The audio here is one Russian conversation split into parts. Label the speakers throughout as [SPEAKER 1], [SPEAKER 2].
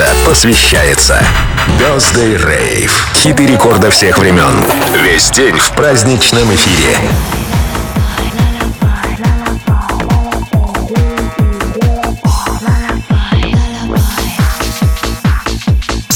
[SPEAKER 1] рекорда посвящается Birthday Rave. Хиты рекорда всех времен. Весь день в праздничном эфире.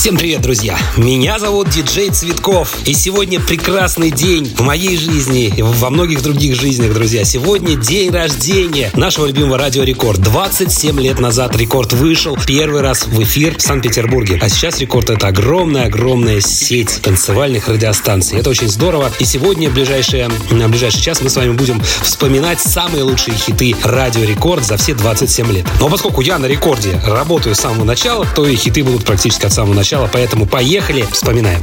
[SPEAKER 2] Всем привет, друзья! Меня зовут Диджей Цветков. И сегодня прекрасный день в моей жизни и во многих других жизнях, друзья. Сегодня день рождения нашего любимого радио Рекорд. 27 лет назад Рекорд вышел первый раз в эфир в Санкт-Петербурге. А сейчас Рекорд это огромная-огромная сеть танцевальных радиостанций. Это очень здорово. И сегодня, в ближайший, на ближайший час, мы с вами будем вспоминать самые лучшие хиты радио Рекорд за все 27 лет. Но поскольку я на рекорде работаю с самого начала, то и хиты будут практически от самого начала начала, поэтому поехали, вспоминаем.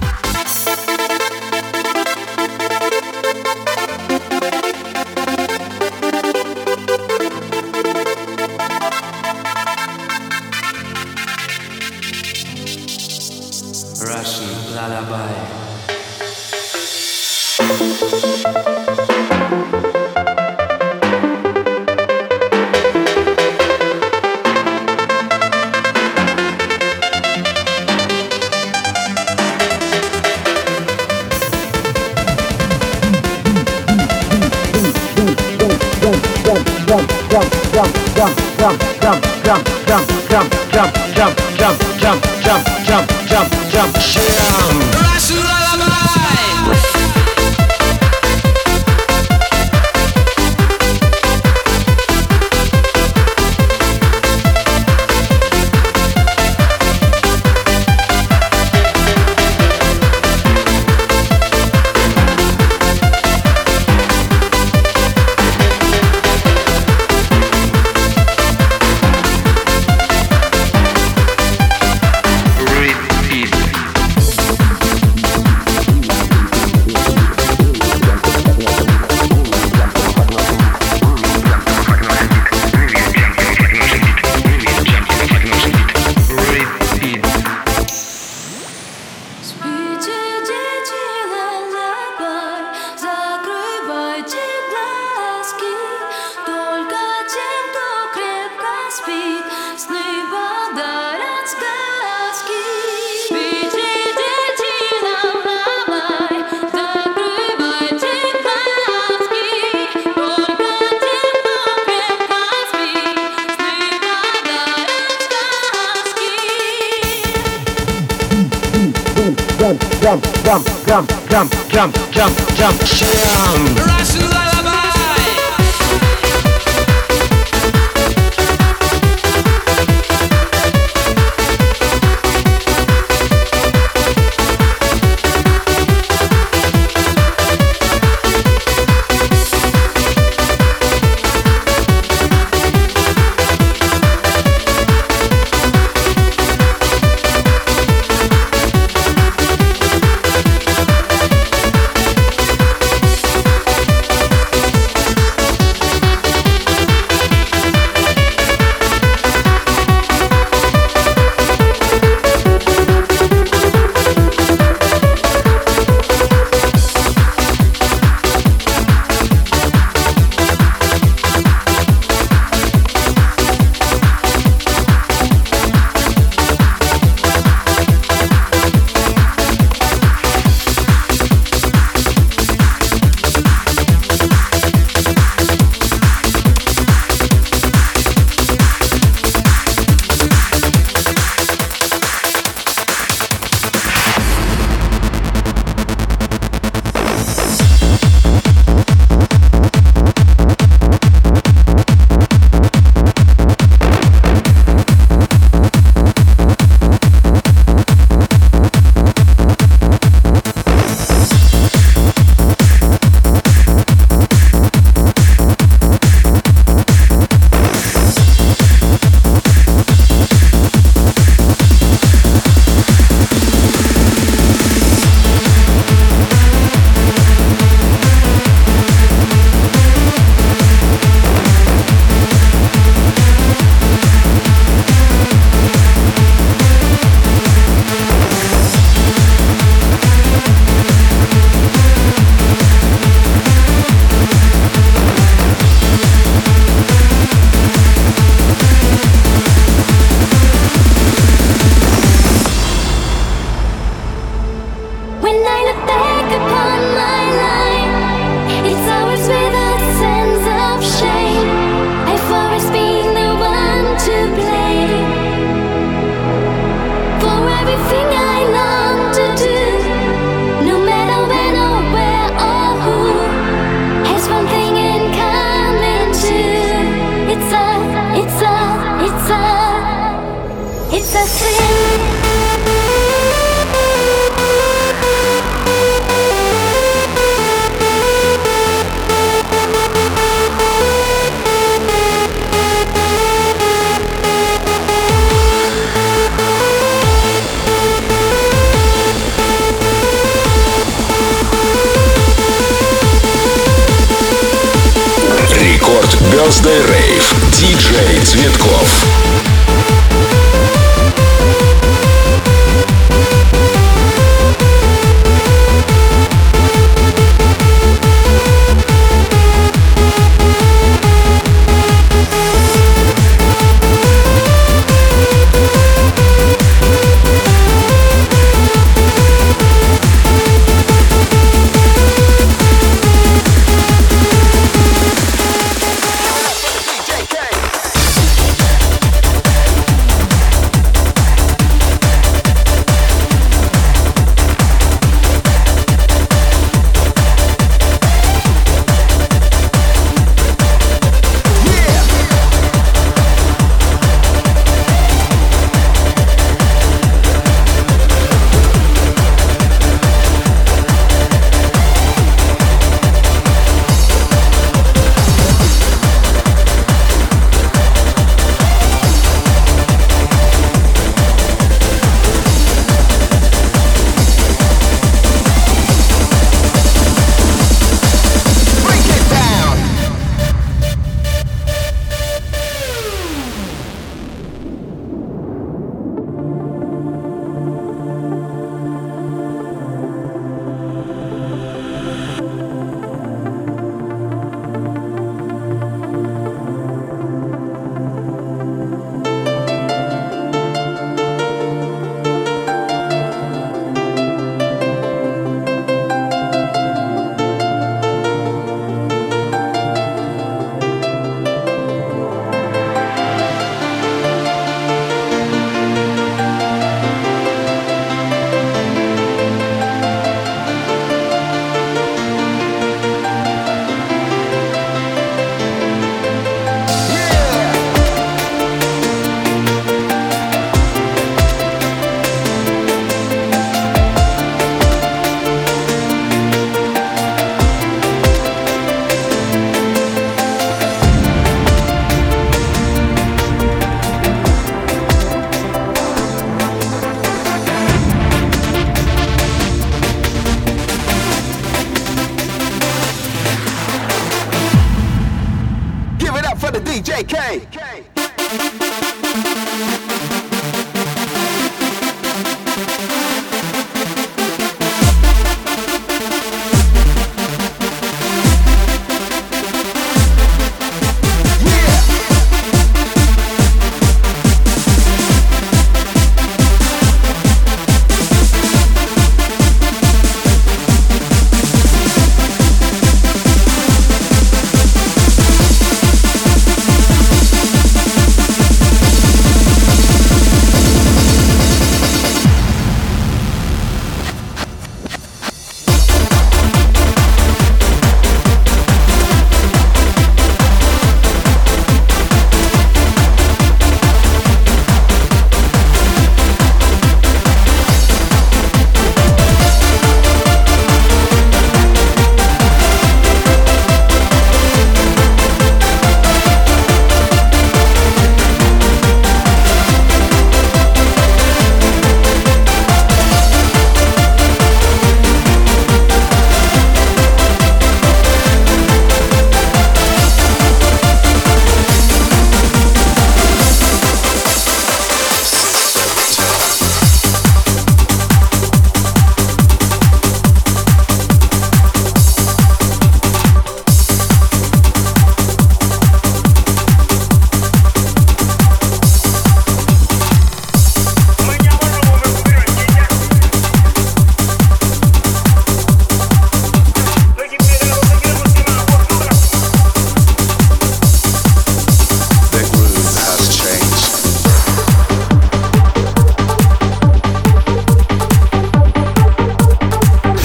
[SPEAKER 3] Birthday Rave. Диджей Цветков.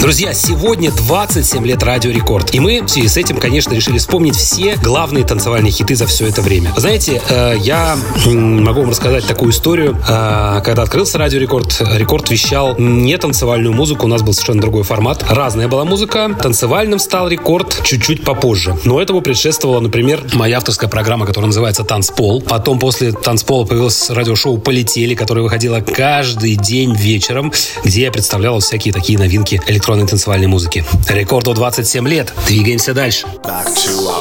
[SPEAKER 2] Друзья, сегодня 27 лет Радио Рекорд. И мы в связи с этим, конечно, решили вспомнить все главные танцевальные хиты за все это время. Знаете, э, я могу вам рассказать такую историю. Э, когда открылся Радио Рекорд, Рекорд вещал не танцевальную музыку, у нас был совершенно другой формат. Разная была музыка. Танцевальным стал Рекорд чуть-чуть попозже. Но этому предшествовала, например, моя авторская программа, которая называется «Танцпол». Потом после «Танцпола» появилось радиошоу «Полетели», которое выходило каждый день вечером, где я представлял всякие такие новинки электронные электронной танцевальной музыки. Рекорду 27 лет. Двигаемся дальше. Back to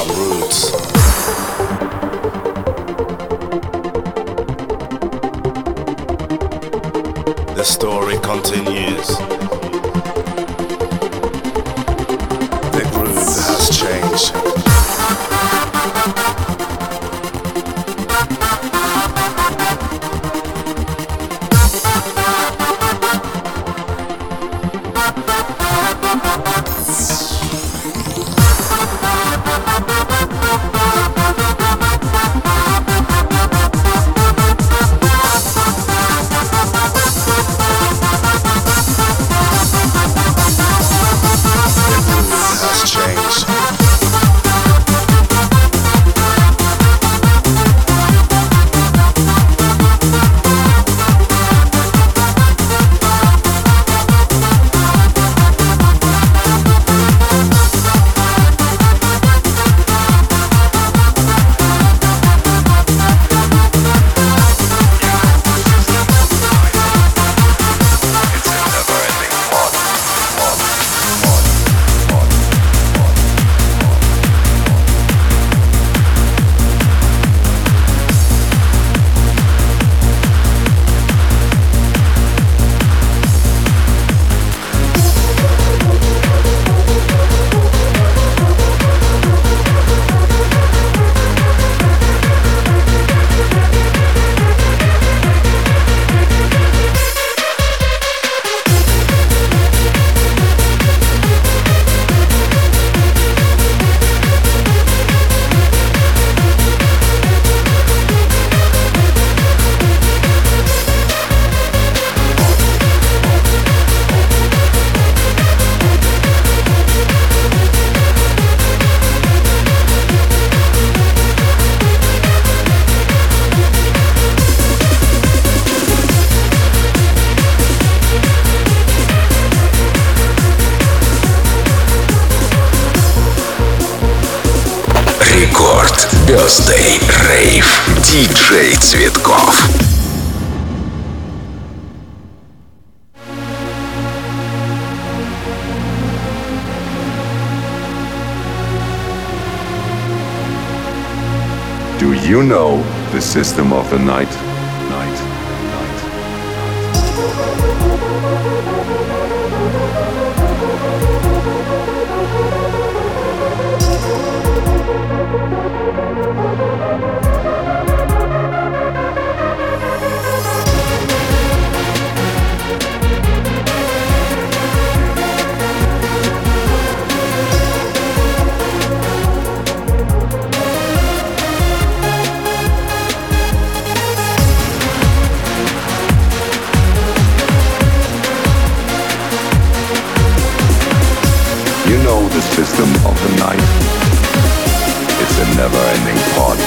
[SPEAKER 4] Birthday Rave. Диджей Цветков.
[SPEAKER 5] Do you know the system of the night?
[SPEAKER 6] rhythm of the night. It's a never-ending party.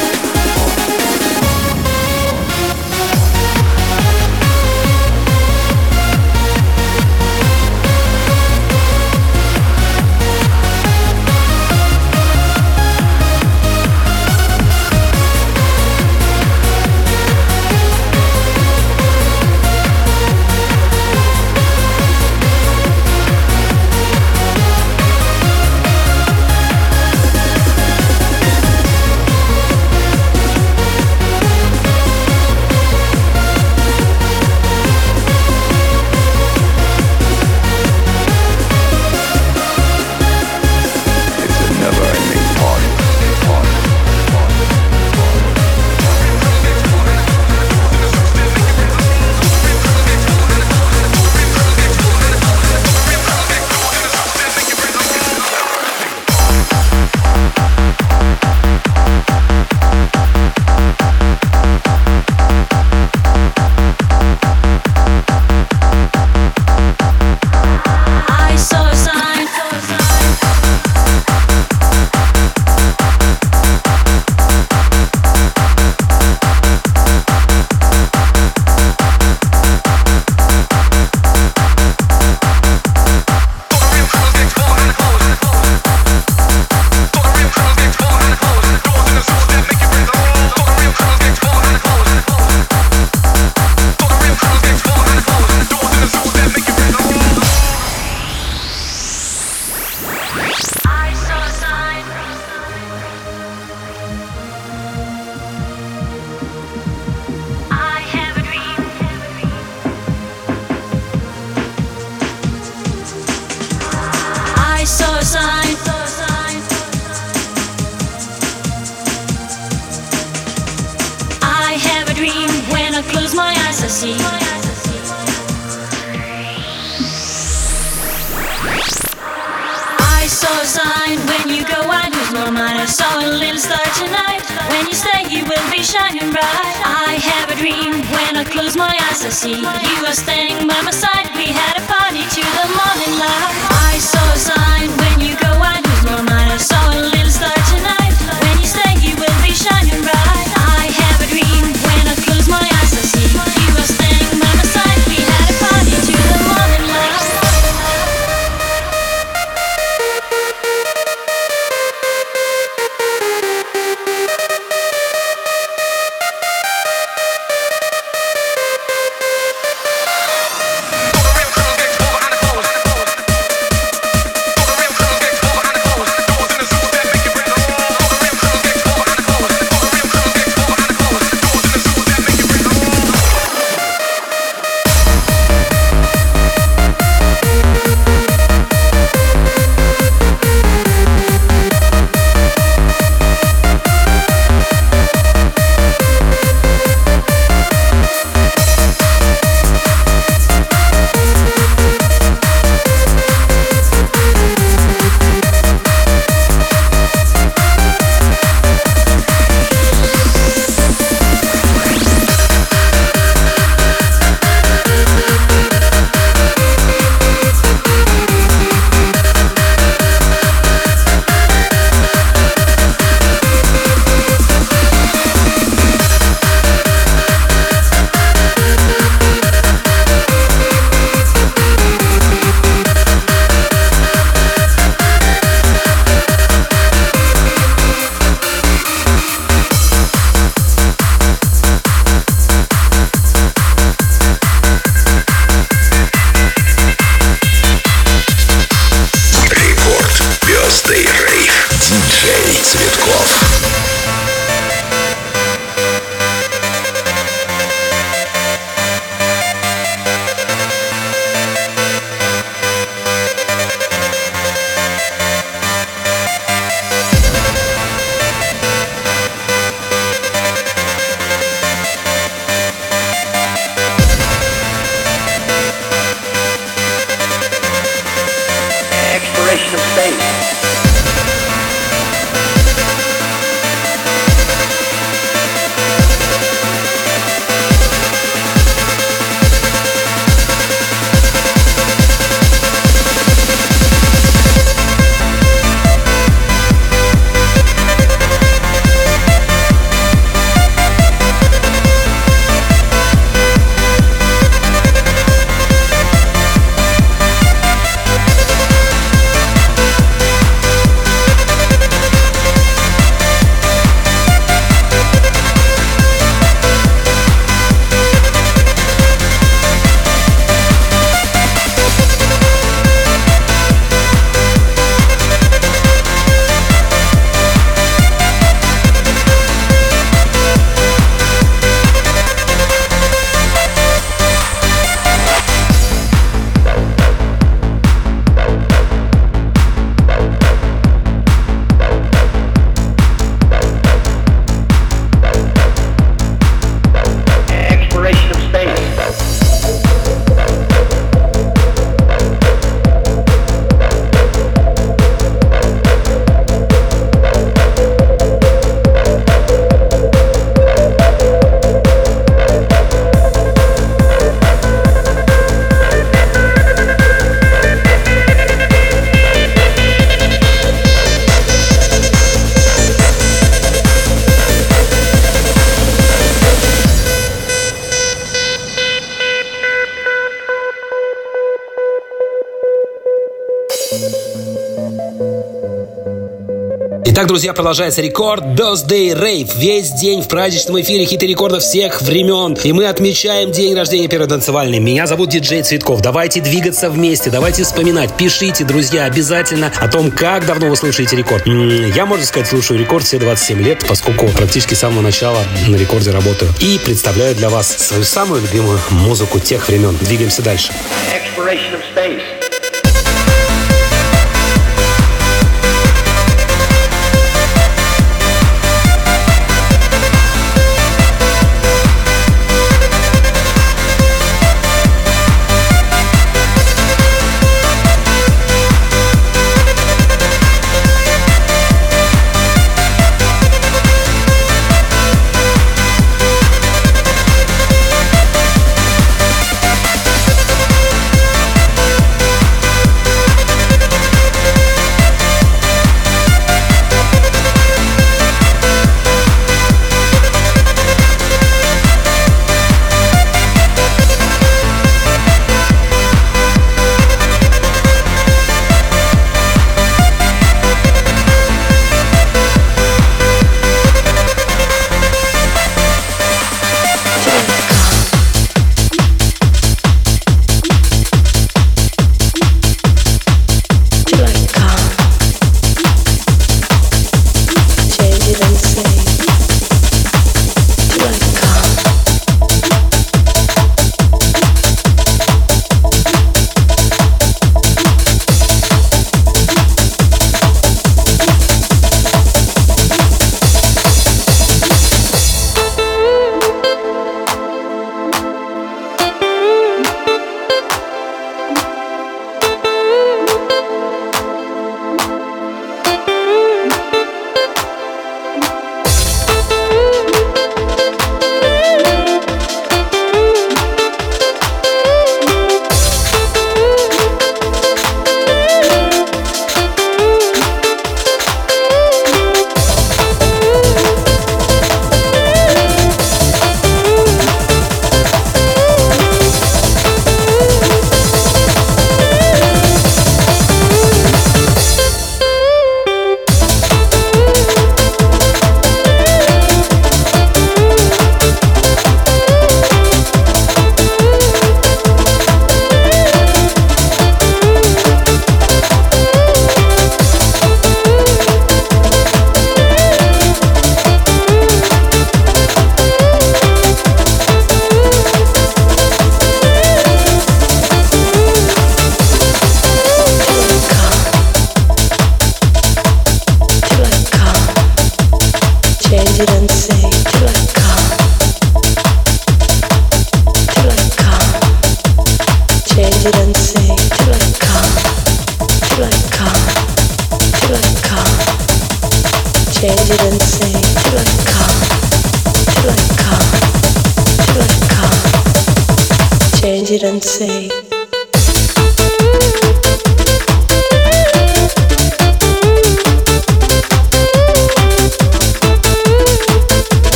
[SPEAKER 2] Друзья, продолжается рекорд Birthday Rave. Весь день в праздничном эфире хиты рекордов всех времен. И мы отмечаем день рождения первой танцевальной. Меня зовут диджей Цветков. Давайте двигаться вместе, давайте вспоминать. Пишите, друзья, обязательно о том, как давно вы слушаете рекорд. Я, можно сказать, слушаю рекорд все 27 лет, поскольку практически с самого начала на рекорде работаю. И представляю для вас свою самую любимую музыку тех времен. Двигаемся дальше.
[SPEAKER 7] Exploration of space.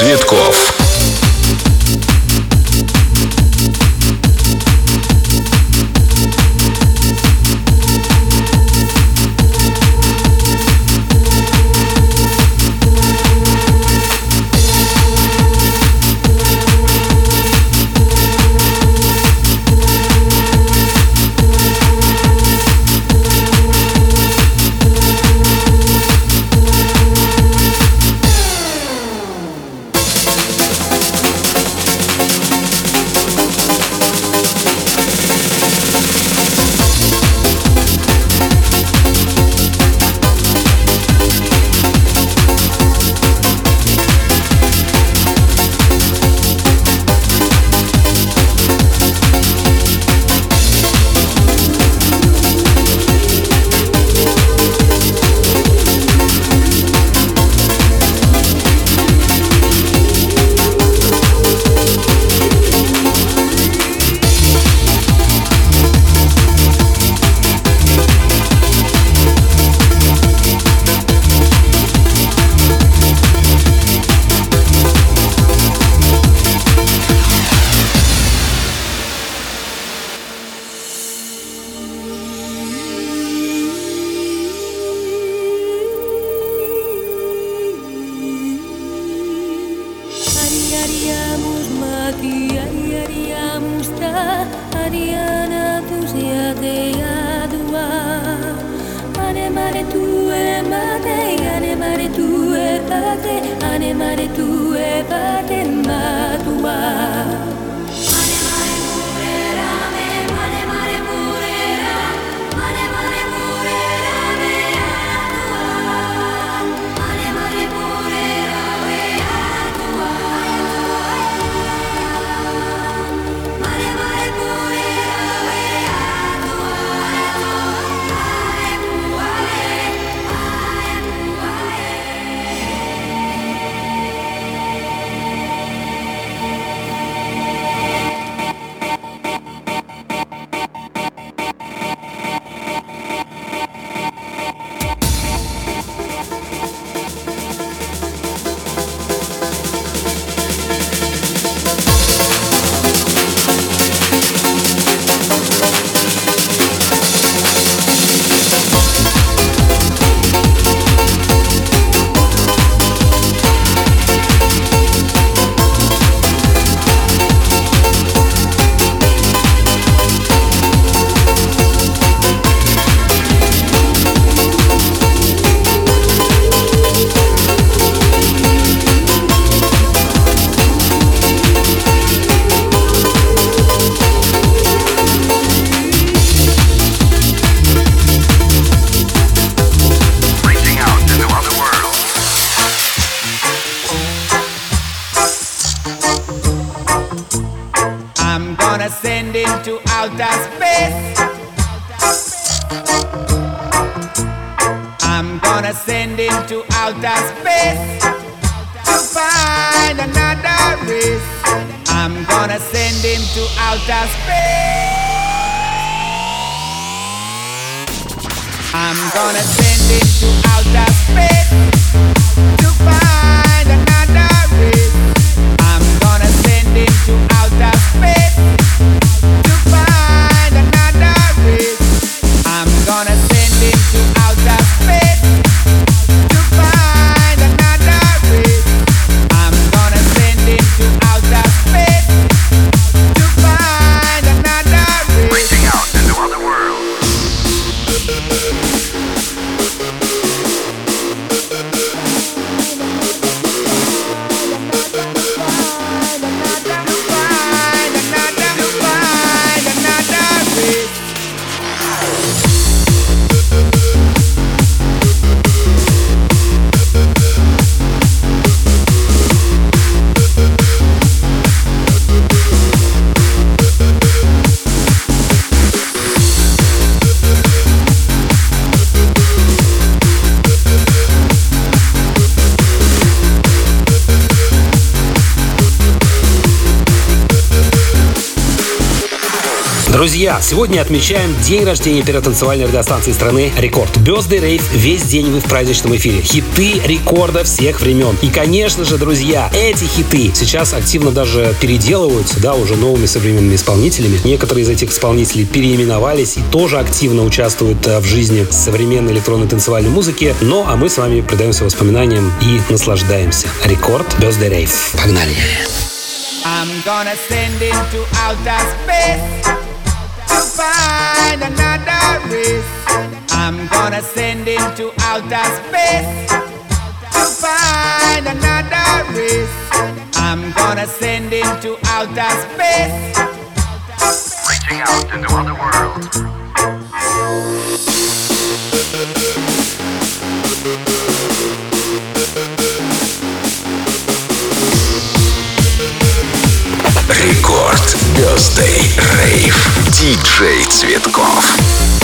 [SPEAKER 4] Цветков.
[SPEAKER 8] Ariariamus mati, ta, ariana tusia te adua. Ane mare tu e mate, ane mare tu e pate, ane mare tu e pate matua. outer space to find another race.
[SPEAKER 9] I'm gonna send him to outer space. I'm gonna send him to outer space to find another race. I'm gonna send him to outer space to find another race. I'm gonna send him to outer
[SPEAKER 2] Друзья, сегодня отмечаем день рождения первой танцевальной радиостанции страны «Рекорд». Birthday Rave весь день вы в праздничном эфире. Хиты рекорда всех времен. И, конечно же, друзья, эти хиты сейчас активно даже переделываются, да, уже новыми современными исполнителями. Некоторые из этих исполнителей переименовались и тоже активно участвуют э, в жизни современной электронной танцевальной музыки. Ну, а мы с вами предаемся воспоминаниям и наслаждаемся. Рекорд Birthday Rave. Погнали!
[SPEAKER 9] I'm gonna send to outer space find another race. I'm gonna send him to outer space to find another race. I'm gonna send him to outer space.
[SPEAKER 7] Reaching out into other worlds.
[SPEAKER 4] Рекорд Birthday Rave. Диджей Цветков.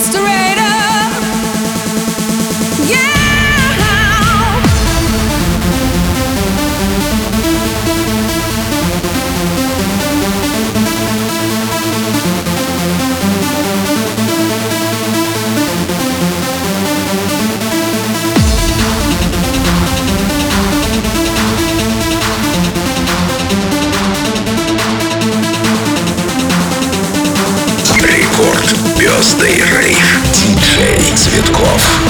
[SPEAKER 4] history. close.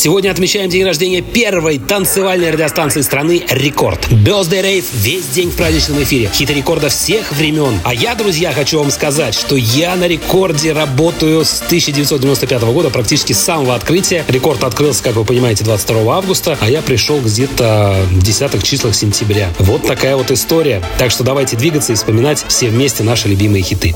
[SPEAKER 2] Сегодня отмечаем день рождения первой танцевальной радиостанции страны «Рекорд». Birthday Rave весь день в праздничном эфире. Хиты рекорда всех времен. А я, друзья, хочу вам сказать, что я на рекорде работаю с 1995 года, практически с самого открытия. Рекорд открылся, как вы понимаете, 22 августа, а я пришел где-то в десятых числах сентября. Вот такая вот история. Так что давайте двигаться и вспоминать все вместе наши любимые хиты.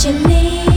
[SPEAKER 4] 见你。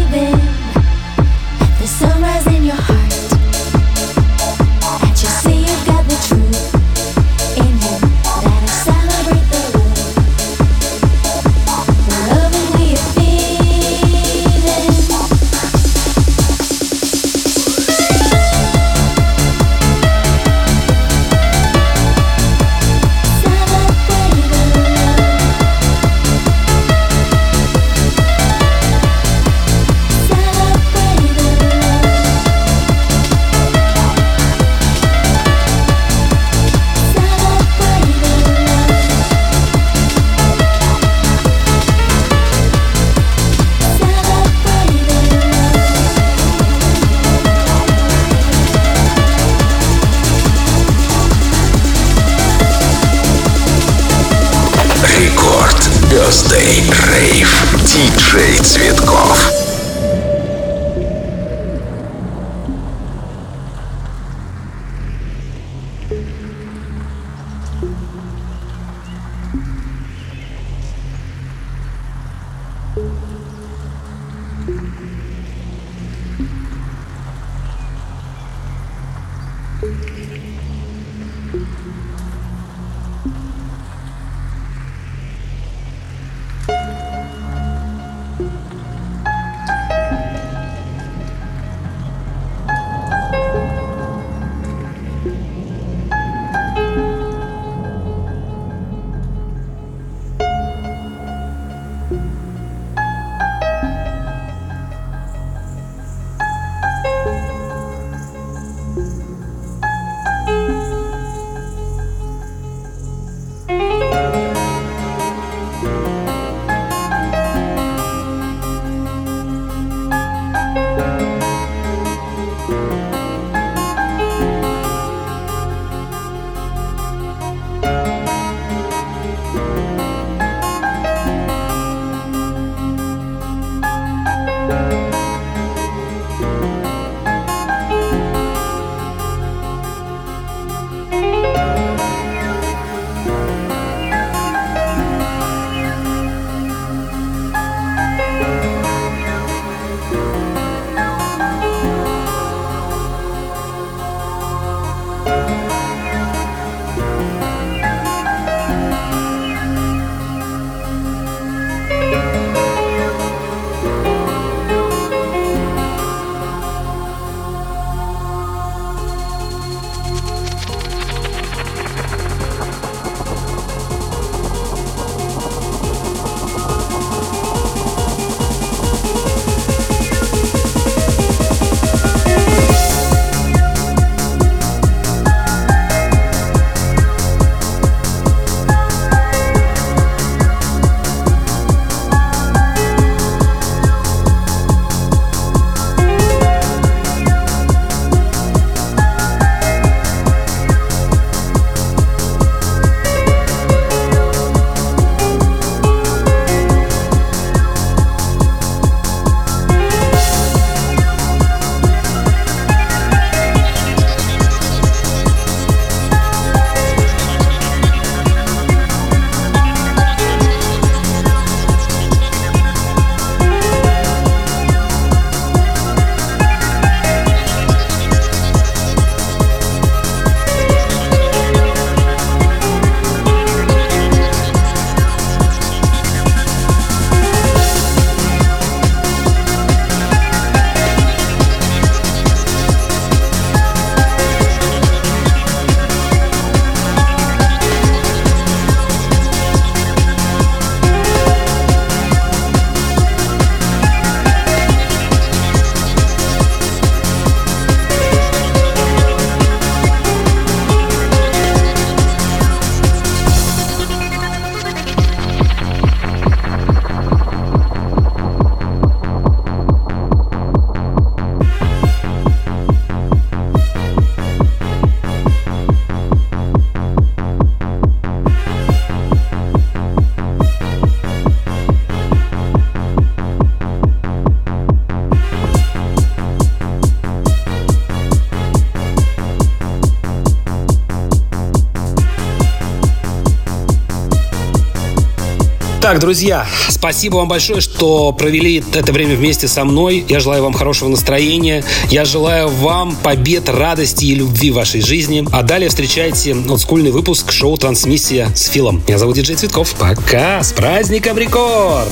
[SPEAKER 2] Так, друзья, спасибо вам большое, что провели это время вместе со мной. Я желаю вам хорошего настроения. Я желаю вам побед, радости и любви в вашей жизни. А далее встречайте олдскульный выпуск шоу «Трансмиссия» с Филом. Меня зовут Диджей Цветков. Пока! С праздником рекорд!